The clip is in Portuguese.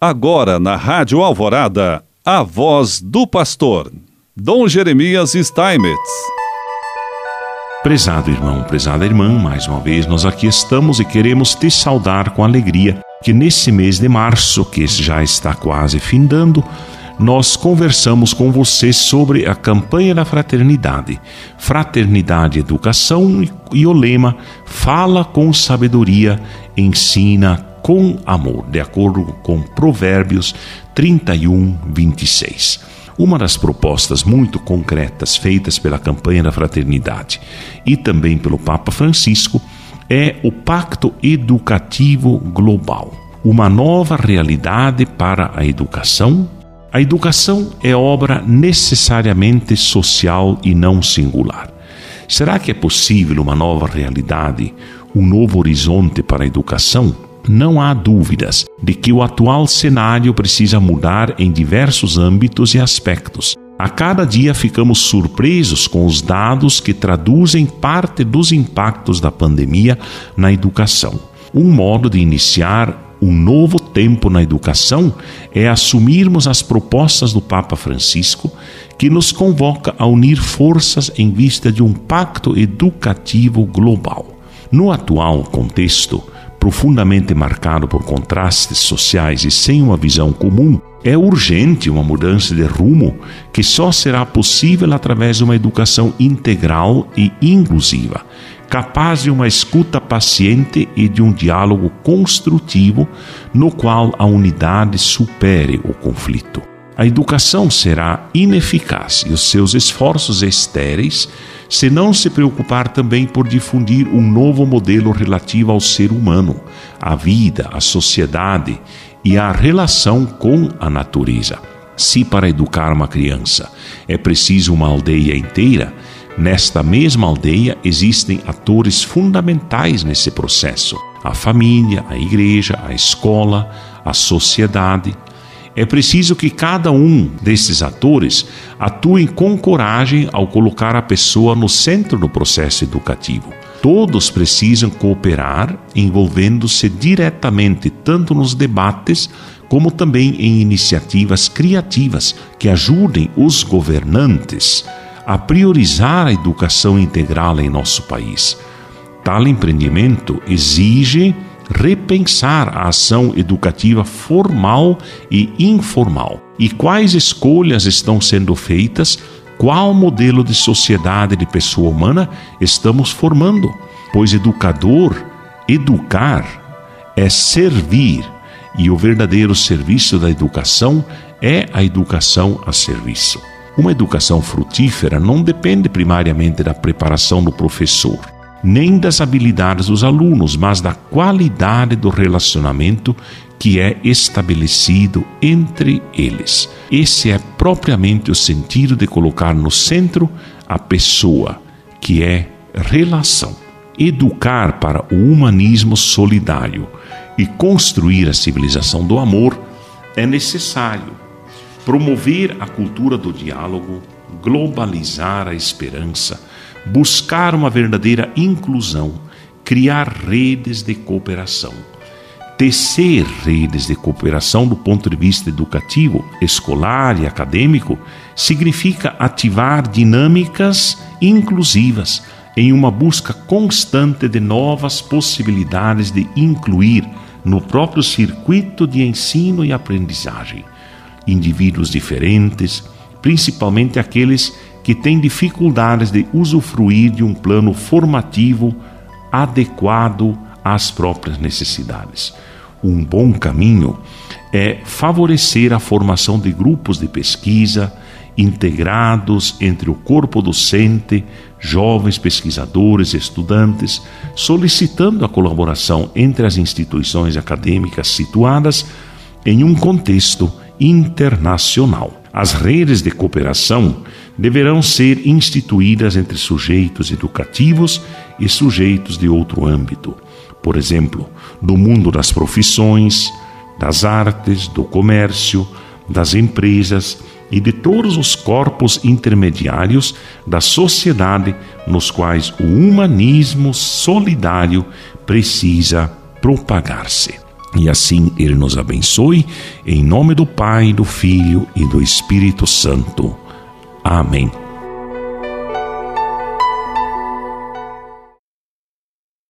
Agora na Rádio Alvorada, a voz do pastor, Dom Jeremias Steinmetz. Prezado irmão, prezada irmã, mais uma vez nós aqui estamos e queremos te saudar com alegria que nesse mês de março, que já está quase findando, nós conversamos com você sobre a campanha da fraternidade. Fraternidade, educação e o lema Fala com sabedoria, ensina com amor, de acordo com Provérbios 31, 26. Uma das propostas muito concretas feitas pela campanha da fraternidade e também pelo Papa Francisco é o Pacto Educativo Global, uma nova realidade para a educação a educação é obra necessariamente social e não singular. Será que é possível uma nova realidade, um novo horizonte para a educação? Não há dúvidas de que o atual cenário precisa mudar em diversos âmbitos e aspectos. A cada dia ficamos surpresos com os dados que traduzem parte dos impactos da pandemia na educação. Um modo de iniciar um novo tempo na educação é assumirmos as propostas do Papa Francisco, que nos convoca a unir forças em vista de um pacto educativo global. No atual contexto, profundamente marcado por contrastes sociais e sem uma visão comum, é urgente uma mudança de rumo que só será possível através de uma educação integral e inclusiva, capaz de uma escuta paciente e de um diálogo construtivo no qual a unidade supere o conflito. A educação será ineficaz e os seus esforços estéreis se não se preocupar também por difundir um novo modelo relativo ao ser humano, à vida, à sociedade e à relação com a natureza. Se para educar uma criança é preciso uma aldeia inteira, Nesta mesma aldeia existem atores fundamentais nesse processo: a família, a igreja, a escola, a sociedade. É preciso que cada um desses atores atue com coragem ao colocar a pessoa no centro do processo educativo. Todos precisam cooperar, envolvendo-se diretamente tanto nos debates como também em iniciativas criativas que ajudem os governantes a priorizar a educação integral em nosso país. Tal empreendimento exige repensar a ação educativa formal e informal e quais escolhas estão sendo feitas, qual modelo de sociedade de pessoa humana estamos formando. Pois educador, educar, é servir e o verdadeiro serviço da educação é a educação a serviço. Uma educação frutífera não depende primariamente da preparação do professor, nem das habilidades dos alunos, mas da qualidade do relacionamento que é estabelecido entre eles. Esse é propriamente o sentido de colocar no centro a pessoa, que é relação. Educar para o humanismo solidário e construir a civilização do amor é necessário promover a cultura do diálogo, globalizar a esperança, buscar uma verdadeira inclusão, criar redes de cooperação. Tecer redes de cooperação do ponto de vista educativo, escolar e acadêmico significa ativar dinâmicas inclusivas em uma busca constante de novas possibilidades de incluir no próprio circuito de ensino e aprendizagem indivíduos diferentes, principalmente aqueles que têm dificuldades de usufruir de um plano formativo adequado às próprias necessidades. Um bom caminho é favorecer a formação de grupos de pesquisa integrados entre o corpo docente, jovens pesquisadores, estudantes, solicitando a colaboração entre as instituições acadêmicas situadas em um contexto internacional. As redes de cooperação deverão ser instituídas entre sujeitos educativos e sujeitos de outro âmbito, por exemplo, do mundo das profissões, das artes, do comércio, das empresas e de todos os corpos intermediários da sociedade nos quais o humanismo solidário precisa propagar-se. E assim Ele nos abençoe, em nome do Pai, do Filho e do Espírito Santo. Amém.